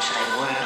sunshine world.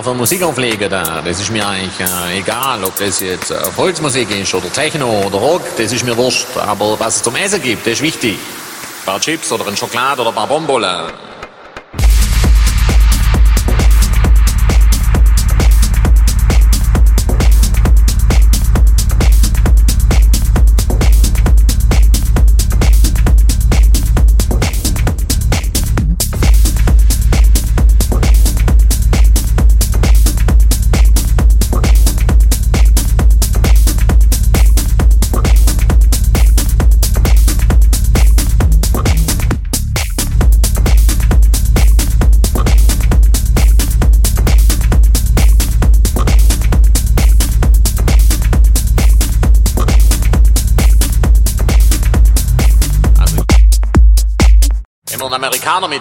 Da für Musik auflegen, da, das ist mir eigentlich äh, egal, ob das jetzt äh, Volksmusik ist oder Techno oder Rock, das ist mir wurscht. Aber was es zum Essen gibt, das ist wichtig. Ein paar Chips oder ein Schokolade oder ein paar Bonbons.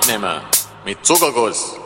Mitnehmen. Mit Zuckerguss.